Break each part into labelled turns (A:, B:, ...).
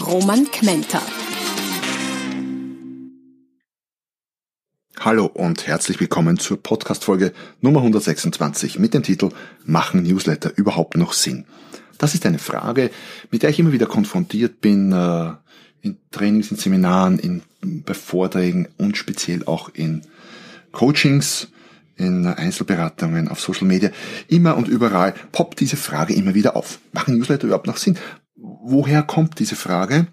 A: Roman Kmenter.
B: Hallo und herzlich willkommen zur Podcast-Folge Nummer 126 mit dem Titel Machen Newsletter überhaupt noch Sinn? Das ist eine Frage, mit der ich immer wieder konfrontiert bin, äh, in Trainings, in Seminaren, in, bei Vorträgen und speziell auch in Coachings, in Einzelberatungen, auf Social Media. Immer und überall poppt diese Frage immer wieder auf. Machen Newsletter überhaupt noch Sinn? Woher kommt diese Frage?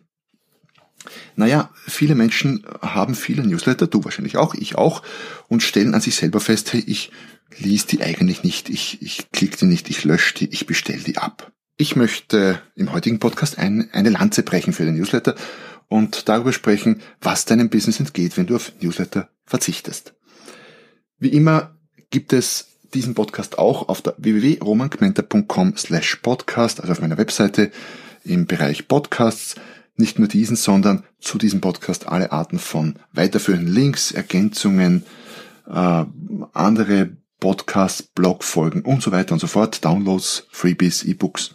B: Naja, viele Menschen haben viele Newsletter, du wahrscheinlich auch, ich auch, und stellen an sich selber fest, hey, ich lies die eigentlich nicht, ich, ich klicke die nicht, ich lösche die, ich bestelle die ab. Ich möchte im heutigen Podcast ein, eine Lanze brechen für den Newsletter und darüber sprechen, was deinem Business entgeht, wenn du auf Newsletter verzichtest. Wie immer gibt es diesen Podcast auch auf der www.romangmenta.com slash podcast, also auf meiner Webseite im Bereich Podcasts nicht nur diesen, sondern zu diesem Podcast alle Arten von weiterführenden Links, Ergänzungen, äh, andere Podcasts, Blogfolgen und so weiter und so fort, Downloads, Freebies, E-Books,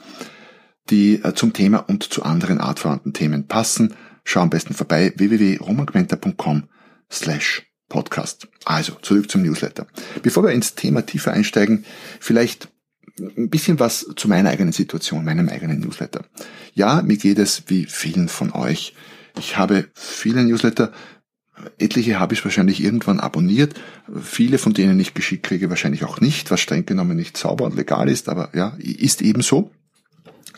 B: die äh, zum Thema und zu anderen artverwandten Themen passen. Schau am besten vorbei www.romangmenta.com slash Podcast. Also, zurück zum Newsletter. Bevor wir ins Thema tiefer einsteigen, vielleicht ein bisschen was zu meiner eigenen Situation, meinem eigenen Newsletter. Ja, mir geht es wie vielen von euch. Ich habe viele Newsletter, etliche habe ich wahrscheinlich irgendwann abonniert, viele von denen ich geschickt kriege wahrscheinlich auch nicht, was streng genommen nicht sauber und legal ist, aber ja, ist eben so.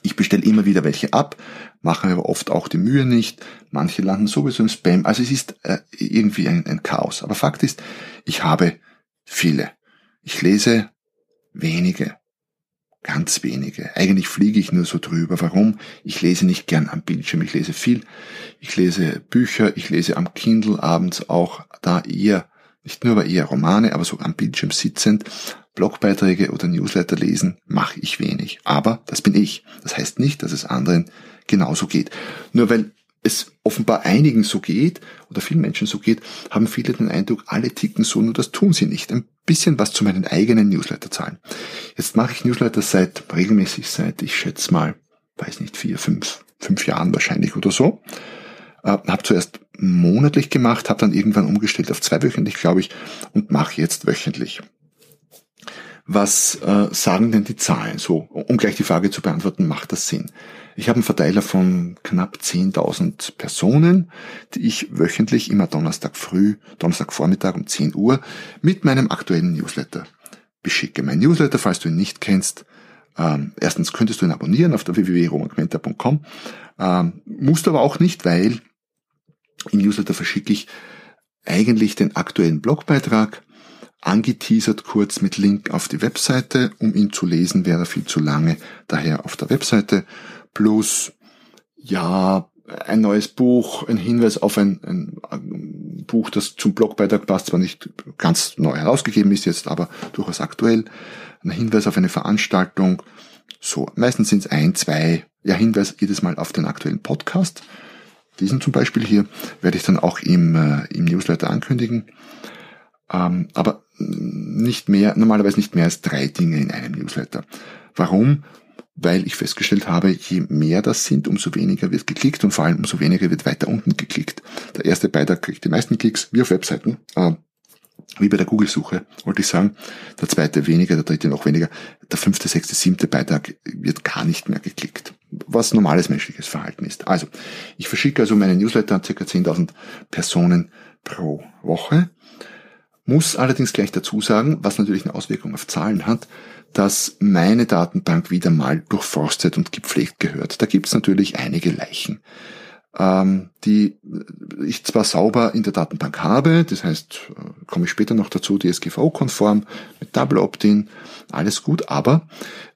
B: Ich bestelle immer wieder welche ab, mache aber oft auch die Mühe nicht. Manche landen sowieso im Spam. Also es ist äh, irgendwie ein, ein Chaos. Aber Fakt ist, ich habe viele. Ich lese wenige. Ganz wenige. Eigentlich fliege ich nur so drüber. Warum? Ich lese nicht gern am Bildschirm. Ich lese viel. Ich lese Bücher. Ich lese am Kindle abends auch da eher, nicht nur aber eher Romane, aber so am Bildschirm sitzend. Blogbeiträge oder Newsletter lesen mache ich wenig. Aber das bin ich. Das heißt nicht, dass es anderen genauso geht. Nur weil es offenbar einigen so geht oder vielen Menschen so geht, haben viele den Eindruck, alle ticken so, nur das tun sie nicht. Ein bisschen was zu meinen eigenen Newsletter-Zahlen. Jetzt mache ich Newsletter seit regelmäßig seit, ich schätze mal, weiß nicht, vier, fünf, fünf Jahren wahrscheinlich oder so. Äh, habe zuerst monatlich gemacht, habe dann irgendwann umgestellt auf zweiwöchentlich, glaube ich, und mache jetzt wöchentlich. Was äh, sagen denn die Zahlen? So, um gleich die Frage zu beantworten, macht das Sinn? Ich habe einen Verteiler von knapp 10.000 Personen, die ich wöchentlich immer Donnerstag früh, Donnerstag Vormittag um 10 Uhr mit meinem aktuellen Newsletter beschicke. Mein Newsletter, falls du ihn nicht kennst, ähm, erstens könntest du ihn abonnieren auf der www.romagmenta.com, ähm, musst aber auch nicht, weil im Newsletter verschicke ich eigentlich den aktuellen Blogbeitrag, angeteasert kurz mit Link auf die Webseite. Um ihn zu lesen, wäre viel zu lange, daher auf der Webseite. Plus, ja, ein neues Buch, ein Hinweis auf ein, ein, Buch, das zum Blogbeitrag passt, zwar nicht ganz neu herausgegeben ist jetzt, aber durchaus aktuell. Ein Hinweis auf eine Veranstaltung. So, meistens sind es ein, zwei, ja, Hinweis jedes Mal auf den aktuellen Podcast. Diesen zum Beispiel hier werde ich dann auch im, äh, im Newsletter ankündigen. Ähm, aber nicht mehr, normalerweise nicht mehr als drei Dinge in einem Newsletter. Warum? Weil ich festgestellt habe, je mehr das sind, umso weniger wird geklickt und vor allem umso weniger wird weiter unten geklickt. Der erste Beitrag kriegt die meisten Klicks, wie auf Webseiten, äh, wie bei der Google-Suche, wollte ich sagen. Der zweite weniger, der dritte noch weniger. Der fünfte, sechste, siebte Beitrag wird gar nicht mehr geklickt. Was normales menschliches Verhalten ist. Also, ich verschicke also meine Newsletter an ca. 10.000 Personen pro Woche muss allerdings gleich dazu sagen, was natürlich eine Auswirkung auf Zahlen hat, dass meine Datenbank wieder mal durchforstet und gepflegt gehört. Da gibt's natürlich einige Leichen, ähm, die ich zwar sauber in der Datenbank habe, das heißt, äh, komme ich später noch dazu, DSGVO-konform, mit Double Opt-in, alles gut, aber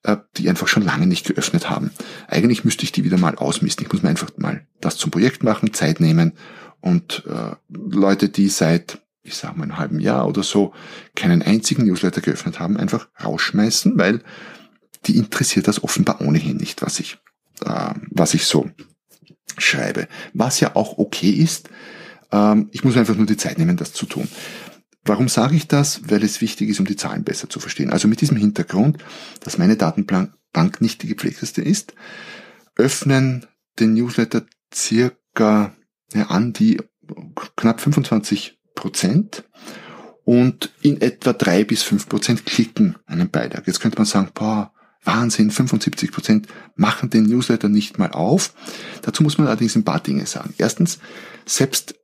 B: äh, die einfach schon lange nicht geöffnet haben. Eigentlich müsste ich die wieder mal ausmisten. Ich muss mir einfach mal das zum Projekt machen, Zeit nehmen und äh, Leute, die seit, ich sag mal, einem halben Jahr oder so keinen einzigen Newsletter geöffnet haben, einfach rausschmeißen, weil die interessiert das offenbar ohnehin nicht, was ich, äh, was ich so schreibe. Was ja auch okay ist. Ähm, ich muss einfach nur die Zeit nehmen, das zu tun. Warum sage ich das? Weil es wichtig ist, um die Zahlen besser zu verstehen. Also mit diesem Hintergrund, dass meine Datenbank nicht die gepflegteste ist, öffnen den Newsletter circa ja, an die knapp 25 Prozent und in etwa drei bis fünf Prozent klicken einen Beitrag. Jetzt könnte man sagen, boah, Wahnsinn, 75 Prozent machen den Newsletter nicht mal auf. Dazu muss man allerdings ein paar Dinge sagen. Erstens, selbst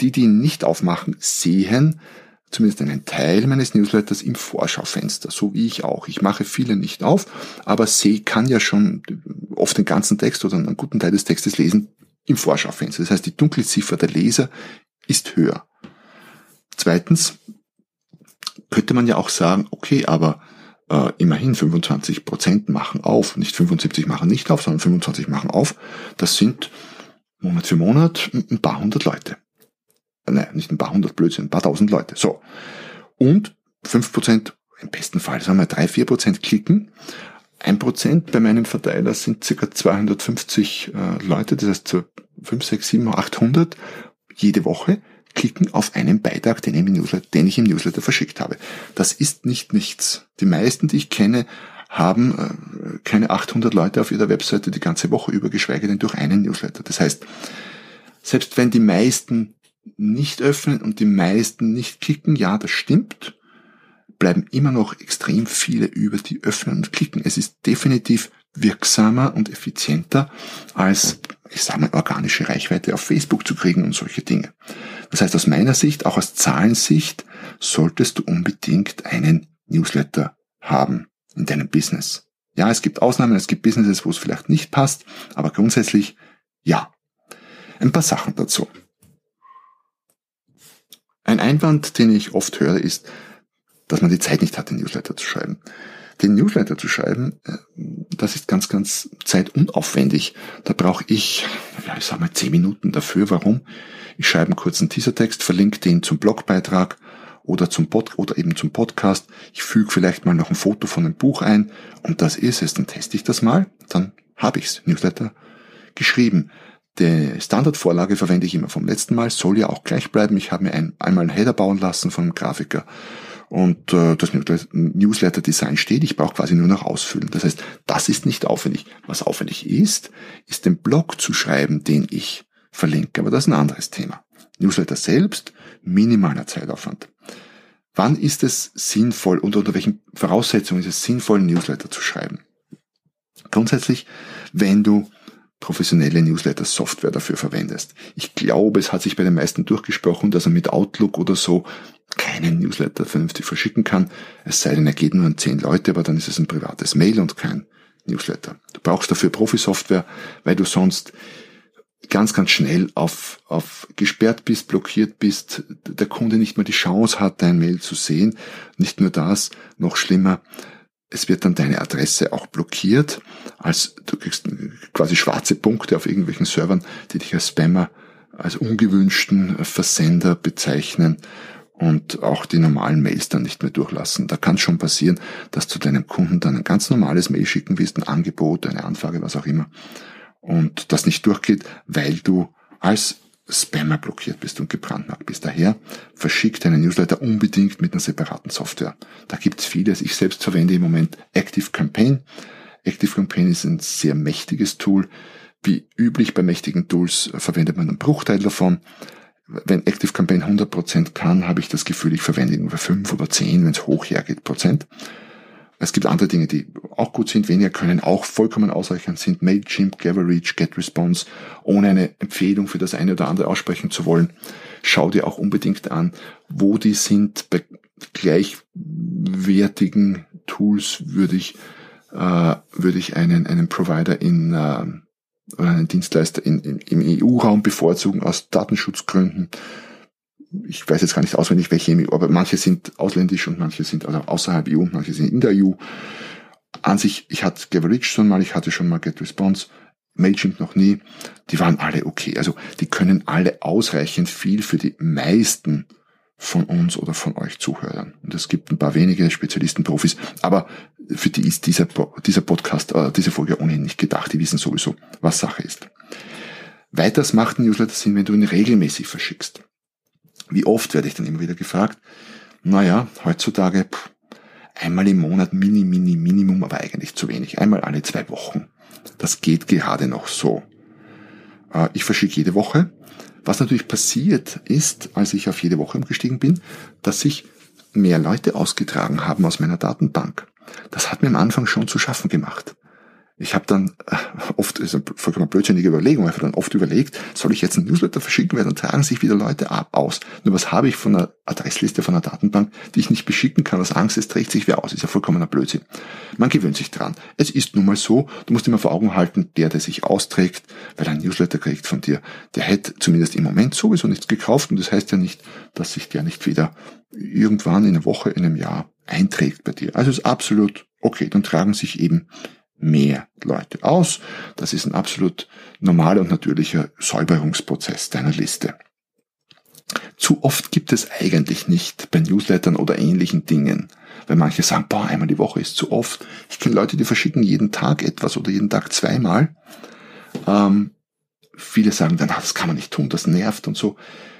B: die, die ihn nicht aufmachen, sehen zumindest einen Teil meines Newsletters im Vorschaufenster, so wie ich auch. Ich mache viele nicht auf, aber sehe, kann ja schon oft den ganzen Text oder einen guten Teil des Textes lesen im Vorschaufenster. Das heißt, die Dunkelziffer der Leser ist höher. Zweitens könnte man ja auch sagen, okay, aber äh, immerhin 25 Prozent machen auf, nicht 75 machen nicht auf, sondern 25 machen auf. Das sind Monat für Monat ein paar hundert Leute. Äh, nein, nicht ein paar hundert Blödsinn, ein paar tausend Leute. So. Und fünf Prozent, im besten Fall, sagen wir drei, vier Prozent klicken. Ein Prozent bei meinem Verteiler sind circa 250 äh, Leute, das heißt so 5, 6, 7, 800 jede Woche klicken auf einen Beitrag, den ich, im Newsletter, verschickt habe. Das ist nicht nichts. Die meisten, die ich kenne, haben äh, keine 800 Leute auf ihrer Webseite die ganze Woche über, geschweige denn durch einen Newsletter. Das heißt, selbst wenn die meisten nicht öffnen und die meisten nicht klicken, ja, das stimmt, bleiben immer noch extrem viele über, die öffnen und klicken. Es ist definitiv wirksamer und effizienter als, ich sage mal, organische Reichweite auf Facebook zu kriegen und solche Dinge. Das heißt, aus meiner Sicht, auch aus Zahlensicht, solltest du unbedingt einen Newsletter haben in deinem Business. Ja, es gibt Ausnahmen, es gibt Businesses, wo es vielleicht nicht passt, aber grundsätzlich ja. Ein paar Sachen dazu. Ein Einwand, den ich oft höre, ist, dass man die Zeit nicht hat, den Newsletter zu schreiben. Den Newsletter zu schreiben, äh, das ist ganz, ganz zeitunaufwendig. Da brauche ich, ja, ich sag mal, zehn Minuten dafür. Warum? Ich schreibe einen kurzen Teasertext, verlinke den zum Blogbeitrag oder zum Pod oder eben zum Podcast. Ich füge vielleicht mal noch ein Foto von einem Buch ein und das ist es. Dann teste ich das mal, dann habe ich's Newsletter geschrieben. Die Standardvorlage verwende ich immer vom letzten Mal, soll ja auch gleich bleiben. Ich habe mir ein, einmal einen Header bauen lassen von einem Grafiker und äh, das Newsletter-Design steht. Ich brauche quasi nur noch ausfüllen. Das heißt, das ist nicht aufwendig. Was aufwendig ist, ist den Blog zu schreiben, den ich verlinke. Aber das ist ein anderes Thema. Newsletter selbst, minimaler Zeitaufwand. Wann ist es sinnvoll und unter welchen Voraussetzungen ist es sinnvoll, Newsletter zu schreiben? Grundsätzlich, wenn du professionelle Newsletter-Software dafür verwendest. Ich glaube, es hat sich bei den meisten durchgesprochen, dass er mit Outlook oder so keinen Newsletter vernünftig verschicken kann. Es sei denn, er geht nur an zehn Leute, aber dann ist es ein privates Mail und kein Newsletter. Du brauchst dafür Profi-Software, weil du sonst ganz, ganz schnell auf, auf gesperrt bist, blockiert bist, der Kunde nicht mehr die Chance hat, dein Mail zu sehen. Nicht nur das, noch schlimmer, es wird dann deine Adresse auch blockiert, als du kriegst quasi schwarze Punkte auf irgendwelchen Servern, die dich als Spammer, als ungewünschten Versender bezeichnen und auch die normalen Mails dann nicht mehr durchlassen. Da kann es schon passieren, dass du deinem Kunden dann ein ganz normales Mail schicken willst, ein Angebot, eine Anfrage, was auch immer, und das nicht durchgeht, weil du als Spammer blockiert bist und gebrandmarkt bist. Daher verschick deinen Newsletter unbedingt mit einer separaten Software. Da gibt's vieles. Ich selbst verwende im Moment Active Campaign. Active Campaign ist ein sehr mächtiges Tool. Wie üblich bei mächtigen Tools verwendet man einen Bruchteil davon. Wenn Active Campaign 100% kann, habe ich das Gefühl, ich verwende ungefähr 5 oder 10, wenn es hoch hergeht, Prozent. Es gibt andere Dinge, die auch gut sind, weniger können, auch vollkommen ausreichend sind. Mailchimp, GetReach, GetResponse, ohne eine Empfehlung für das eine oder andere aussprechen zu wollen. Schau dir auch unbedingt an, wo die sind. Bei gleichwertigen Tools würde ich, äh, würde ich einen, einen Provider in, äh, oder einen Dienstleister in, in, im EU-Raum bevorzugen aus Datenschutzgründen ich weiß jetzt gar nicht auswendig, welche, aber manche sind ausländisch und manche sind also außerhalb EU und manche sind in der EU. An sich, ich hatte Gaverage schon mal, ich hatte schon mal GetResponse. Mailchimp noch nie, die waren alle okay. Also die können alle ausreichend viel für die meisten von uns oder von euch Zuhörern. Und es gibt ein paar wenige Spezialisten, Profis, aber für die ist dieser, dieser Podcast, äh, diese Folge ohnehin nicht gedacht. Die wissen sowieso, was Sache ist. Weiters macht ein Newsletter Sinn, wenn du ihn regelmäßig verschickst. Wie oft werde ich dann immer wieder gefragt? Naja, heutzutage pff, einmal im Monat, mini, mini, Minimum, aber eigentlich zu wenig. Einmal alle zwei Wochen. Das geht gerade noch so. Äh, ich verschicke jede Woche. Was natürlich passiert ist, als ich auf jede Woche umgestiegen bin, dass sich mehr Leute ausgetragen haben aus meiner Datenbank. Das hat mir am Anfang schon zu schaffen gemacht ich habe dann äh, oft, ist eine vollkommen blödsinnige Überlegung, einfach dann oft überlegt, soll ich jetzt einen Newsletter verschicken, weil dann tragen sich wieder Leute ab, aus. Nur was habe ich von einer Adressliste von einer Datenbank, die ich nicht beschicken kann, aus Angst, es trägt sich wer aus. Ist ja vollkommener Blödsinn. Man gewöhnt sich dran. Es ist nun mal so, du musst immer vor Augen halten, der, der sich austrägt, weil er ein Newsletter kriegt von dir, der hätte zumindest im Moment sowieso nichts gekauft und das heißt ja nicht, dass sich der nicht wieder irgendwann in einer Woche, in einem Jahr einträgt bei dir. Also ist absolut okay, dann tragen sich eben mehr Leute aus. Das ist ein absolut normaler und natürlicher Säuberungsprozess deiner Liste. Zu oft gibt es eigentlich nicht bei Newslettern oder ähnlichen Dingen. Weil manche sagen, boah, einmal die Woche ist zu oft. Ich kenne Leute, die verschicken jeden Tag etwas oder jeden Tag zweimal. Ähm, viele sagen dann, ah, das kann man nicht tun, das nervt und so.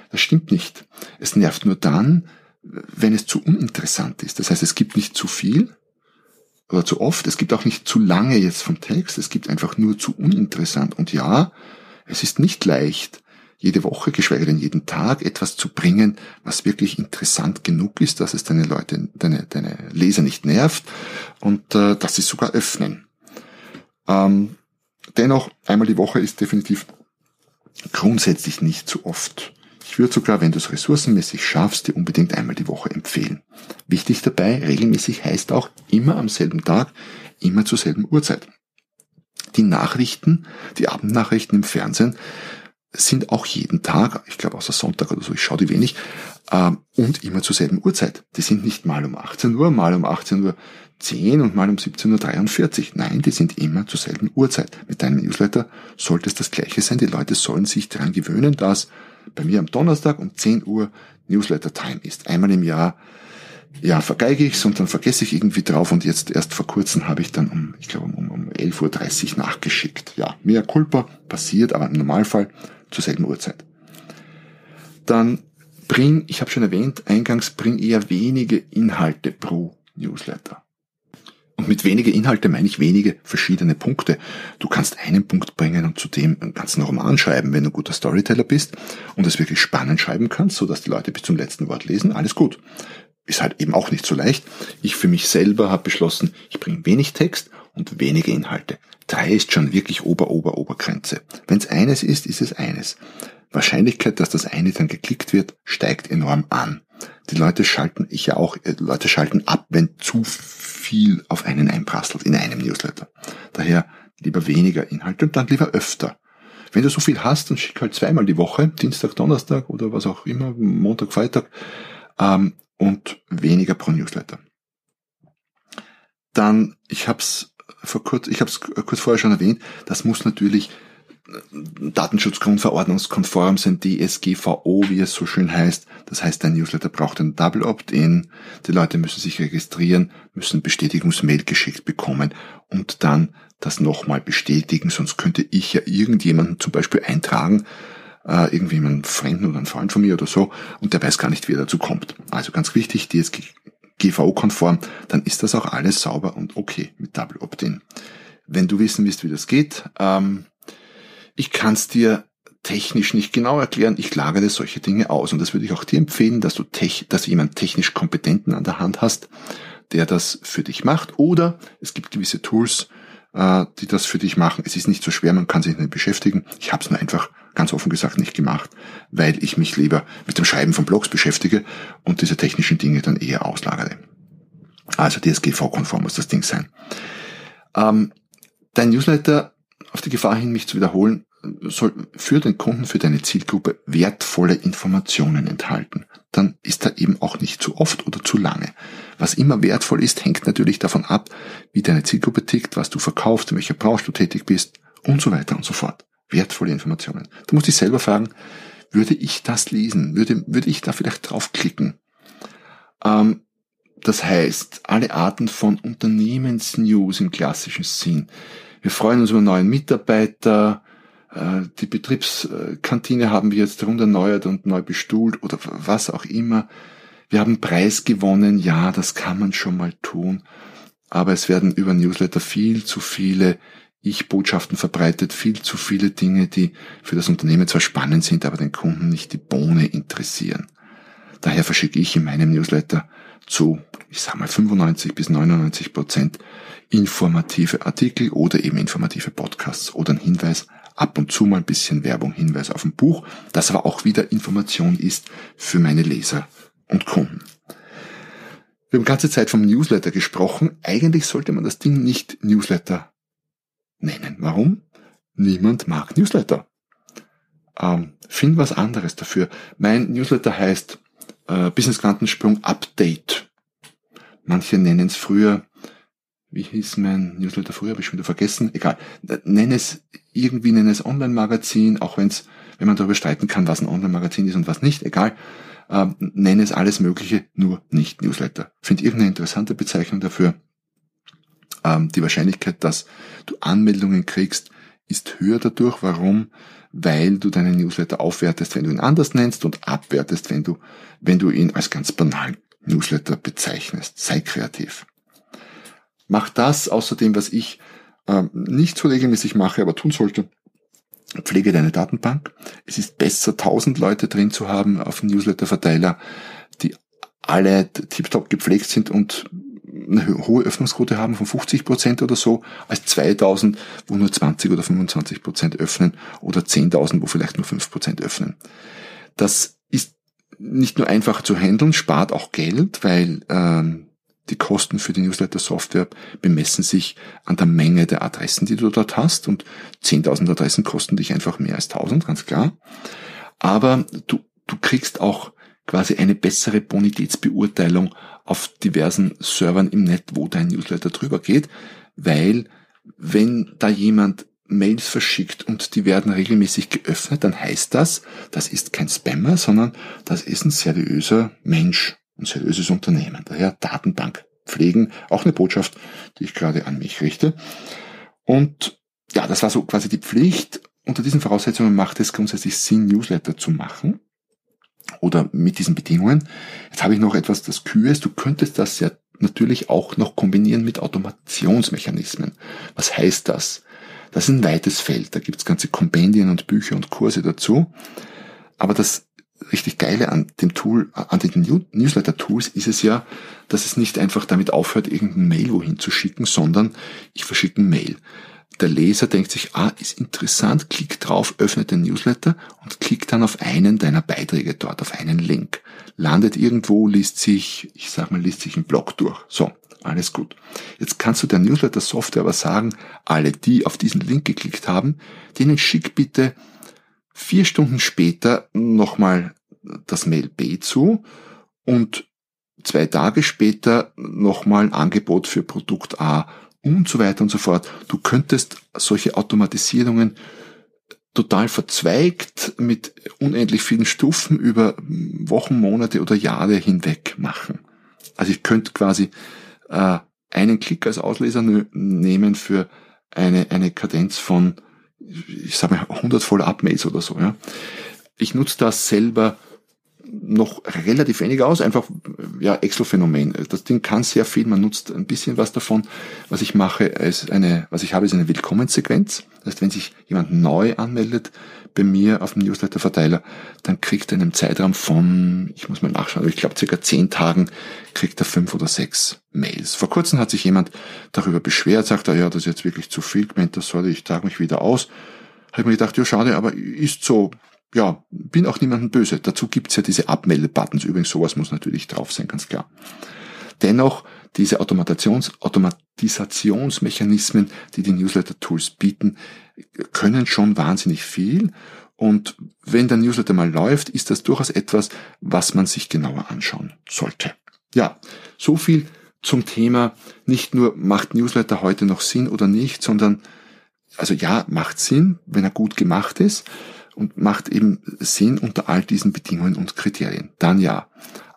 B: Das stimmt nicht. Es nervt nur dann, wenn es zu uninteressant ist. Das heißt, es gibt nicht zu viel, oder zu oft. Es gibt auch nicht zu lange jetzt vom Text. Es gibt einfach nur zu uninteressant. Und ja, es ist nicht leicht, jede Woche, geschweige denn jeden Tag etwas zu bringen, was wirklich interessant genug ist, dass es deine Leute, deine, deine Leser nicht nervt und äh, dass sie sogar öffnen. Ähm, dennoch, einmal die Woche ist definitiv grundsätzlich nicht zu oft. Ich würde sogar, wenn du es ressourcenmäßig schaffst, dir unbedingt einmal die Woche empfehlen. Wichtig dabei, regelmäßig heißt auch immer am selben Tag, immer zur selben Uhrzeit. Die Nachrichten, die Abendnachrichten im Fernsehen sind auch jeden Tag, ich glaube außer Sonntag oder so, ich schaue die wenig, äh, und immer zur selben Uhrzeit. Die sind nicht mal um 18 Uhr, mal um 18 Uhr 10 und mal um 17.43 Uhr. Nein, die sind immer zur selben Uhrzeit. Mit deinem Newsletter sollte es das gleiche sein. Die Leute sollen sich daran gewöhnen, dass bei mir am Donnerstag um 10 Uhr Newsletter Time ist. Einmal im Jahr, ja, vergeige ich's und dann vergesse ich irgendwie drauf und jetzt erst vor kurzem habe ich dann um, ich glaube um, um 11.30 Uhr nachgeschickt. Ja, mehr Culpa passiert, aber im Normalfall zur selben Uhrzeit. Dann bring, ich habe schon erwähnt, eingangs bring eher wenige Inhalte pro Newsletter. Und mit wenige Inhalte meine ich wenige verschiedene Punkte. Du kannst einen Punkt bringen und zudem einen ganzen Roman schreiben, wenn du ein guter Storyteller bist und es wirklich spannend schreiben kannst, so dass die Leute bis zum letzten Wort lesen. Alles gut. Ist halt eben auch nicht so leicht. Ich für mich selber habe beschlossen, ich bringe wenig Text und wenige Inhalte. Drei ist schon wirklich Ober, Ober, Obergrenze. Wenn es eines ist, ist es eines. Wahrscheinlichkeit, dass das eine dann geklickt wird, steigt enorm an. Die Leute schalten, ich ja auch, äh, Leute schalten ab, wenn zu viel auf einen einprasselt in einem Newsletter. Daher lieber weniger Inhalte und dann lieber öfter. Wenn du so viel hast, dann schick halt zweimal die Woche, Dienstag, Donnerstag oder was auch immer, Montag, Freitag, ähm, und weniger pro Newsletter. Dann, ich habe es vor kurz, ich habe es kurz vorher schon erwähnt, das muss natürlich Datenschutzgrundverordnungskonform sind, DSGVO, wie es so schön heißt. Das heißt, dein Newsletter braucht ein Double Opt-in. Die Leute müssen sich registrieren, müssen Bestätigungsmail geschickt bekommen und dann das nochmal bestätigen. Sonst könnte ich ja irgendjemanden zum Beispiel eintragen, äh, irgendwie einen Fremden oder einen Freund von mir oder so, und der weiß gar nicht, wie er dazu kommt. Also ganz wichtig, DSGVO-konform, dann ist das auch alles sauber und okay mit Double Opt-in. Wenn du wissen willst, wie das geht, ähm, ich kann es dir technisch nicht genau erklären, ich lagere solche Dinge aus. Und das würde ich auch dir empfehlen, dass du, tech, dass du jemanden technisch Kompetenten an der Hand hast, der das für dich macht. Oder es gibt gewisse Tools, äh, die das für dich machen. Es ist nicht so schwer, man kann sich nicht beschäftigen. Ich habe es nur einfach ganz offen gesagt nicht gemacht, weil ich mich lieber mit dem Schreiben von Blogs beschäftige und diese technischen Dinge dann eher auslagere. Also DSGV-konform muss das Ding sein. Ähm, dein Newsletter auf die Gefahr hin, mich zu wiederholen, soll für den Kunden, für deine Zielgruppe wertvolle Informationen enthalten. Dann ist er eben auch nicht zu oft oder zu lange. Was immer wertvoll ist, hängt natürlich davon ab, wie deine Zielgruppe tickt, was du verkaufst, in welcher Branche du tätig bist und so weiter und so fort. Wertvolle Informationen. Da muss ich selber fragen, würde ich das lesen? Würde, würde ich da vielleicht draufklicken? Ähm, das heißt, alle Arten von Unternehmensnews im klassischen Sinn. Wir freuen uns über neuen Mitarbeiter, äh, die Betriebskantine haben wir jetzt erneuert und neu bestuhlt oder was auch immer. Wir haben Preis gewonnen, ja, das kann man schon mal tun, aber es werden über Newsletter viel zu viele Ich-Botschaften verbreitet, viel zu viele Dinge, die für das Unternehmen zwar spannend sind, aber den Kunden nicht die Bohne interessieren. Daher verschicke ich in meinem Newsletter zu, ich sag mal, 95 bis 99 Prozent informative Artikel oder eben informative Podcasts oder ein Hinweis, ab und zu mal ein bisschen Werbung, Hinweis auf ein Buch, das aber auch wieder Information ist für meine Leser und Kunden. Wir haben ganze Zeit vom Newsletter gesprochen. Eigentlich sollte man das Ding nicht Newsletter nennen. Warum? Niemand mag Newsletter. Ähm, find was anderes dafür. Mein Newsletter heißt äh, Business Quantensprung Update. Manche nennen es früher, wie hieß mein Newsletter früher, habe ich schon wieder vergessen. Egal. Nenne es irgendwie, nenne es Online-Magazin, auch wenn es, wenn man darüber streiten kann, was ein Online-Magazin ist und was nicht, egal ähm, nenne es alles Mögliche, nur nicht Newsletter. Finde irgendeine interessante Bezeichnung dafür. Ähm, die Wahrscheinlichkeit, dass du Anmeldungen kriegst, ist höher dadurch. Warum? Weil du deinen Newsletter aufwertest, wenn du ihn anders nennst und abwertest, wenn du, wenn du ihn als ganz banal Newsletter bezeichnest. Sei kreativ. Mach das außerdem, was ich ähm, nicht so regelmäßig mache, aber tun sollte, Pflege deine Datenbank. Es ist besser, 1000 Leute drin zu haben auf dem Newsletter-Verteiler, die alle tiptop gepflegt sind und eine hohe Öffnungsquote haben von 50 Prozent oder so, als 2000, wo nur 20 oder 25 Prozent öffnen oder 10.000, wo vielleicht nur 5 Prozent öffnen. Das ist nicht nur einfach zu handeln, spart auch Geld, weil ähm, die Kosten für die Newsletter-Software bemessen sich an der Menge der Adressen, die du dort hast. Und 10.000 Adressen kosten dich einfach mehr als 1.000, ganz klar. Aber du, du kriegst auch quasi eine bessere Bonitätsbeurteilung auf diversen Servern im Netz, wo dein Newsletter drüber geht, weil wenn da jemand Mails verschickt und die werden regelmäßig geöffnet, dann heißt das, das ist kein Spammer, sondern das ist ein seriöser Mensch ein seriöses Unternehmen. Daher Datenbank pflegen, auch eine Botschaft, die ich gerade an mich richte. Und ja, das war so quasi die Pflicht. Unter diesen Voraussetzungen macht es grundsätzlich Sinn, Newsletter zu machen. Oder mit diesen Bedingungen. Jetzt habe ich noch etwas, das Kühes. Du könntest das ja natürlich auch noch kombinieren mit Automationsmechanismen. Was heißt das? Das ist ein weites Feld. Da gibt es ganze Kompendien und Bücher und Kurse dazu. Aber das richtig Geile an dem Tool, an den Newsletter-Tools ist es ja, dass es nicht einfach damit aufhört, irgendein Mail wohin zu schicken, sondern ich verschicke ein Mail. Der Leser denkt sich, ah, ist interessant, klickt drauf, öffnet den Newsletter und klickt dann auf einen deiner Beiträge dort, auf einen Link. Landet irgendwo, liest sich, ich sag mal, liest sich einen Blog durch. So, alles gut. Jetzt kannst du der Newsletter-Software aber sagen, alle, die auf diesen Link geklickt haben, denen schick bitte vier Stunden später nochmal das Mail B zu und zwei Tage später nochmal ein Angebot für Produkt A und so weiter und so fort. Du könntest solche Automatisierungen total verzweigt mit unendlich vielen Stufen über Wochen, Monate oder Jahre hinweg machen. Also ich könnte quasi äh, einen Klick als Ausleser nehmen für eine, eine Kadenz von ich sage mal 100 Follow-up-Mails oder so. Ja. Ich nutze das selber noch relativ wenig aus, einfach ja Excel-Phänomen. Das Ding kann sehr viel, man nutzt ein bisschen was davon. Was ich mache, ist eine, was ich habe, ist eine Willkommenssequenz. Das heißt, wenn sich jemand neu anmeldet bei mir auf dem Newsletter-Verteiler, dann kriegt er in einem Zeitraum von, ich muss mal nachschauen, ich glaube circa zehn Tagen, kriegt er fünf oder sechs Mails. Vor kurzem hat sich jemand darüber beschwert, sagt er, ja, das ist jetzt wirklich zu viel, gemeint, das sollte ich trage mich wieder aus. Habe ich mir gedacht, ja schade, aber ist so, ja, bin auch niemandem böse. Dazu gibt's ja diese Abmeldebuttons. Übrigens, sowas muss natürlich drauf sein, ganz klar. Dennoch, diese Automations Automatisationsmechanismen, die die Newsletter-Tools bieten, können schon wahnsinnig viel. Und wenn der Newsletter mal läuft, ist das durchaus etwas, was man sich genauer anschauen sollte. Ja, so viel zum Thema nicht nur macht Newsletter heute noch Sinn oder nicht, sondern also ja, macht Sinn, wenn er gut gemacht ist und macht eben Sinn unter all diesen Bedingungen und Kriterien. Dann ja,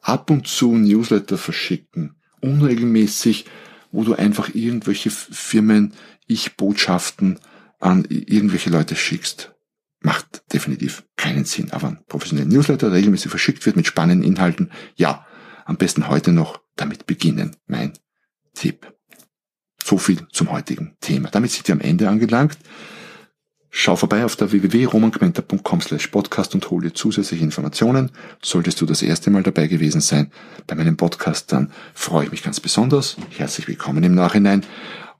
B: ab und zu Newsletter verschicken, unregelmäßig, wo du einfach irgendwelche Firmen, Ich-Botschaften an irgendwelche Leute schickst. Macht definitiv keinen Sinn. Aber ein professioneller Newsletter regelmäßig verschickt wird mit spannenden Inhalten, ja, am besten heute noch damit beginnen. Mein Tipp. So viel zum heutigen Thema. Damit sind wir am Ende angelangt. Schau vorbei auf der www.romanquenter.com slash podcast und hol dir zusätzliche Informationen. Solltest du das erste Mal dabei gewesen sein bei meinem Podcast, dann freue ich mich ganz besonders. Herzlich willkommen im Nachhinein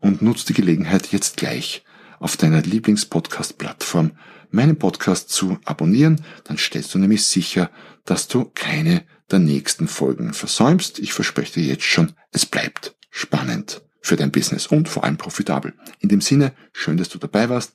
B: und nutze die Gelegenheit jetzt gleich auf deiner Lieblingspodcast-Plattform meinen Podcast zu abonnieren. Dann stellst du nämlich sicher, dass du keine der nächsten Folgen versäumst. Ich verspreche dir jetzt schon, es bleibt spannend für dein Business und vor allem profitabel. In dem Sinne, schön, dass du dabei warst.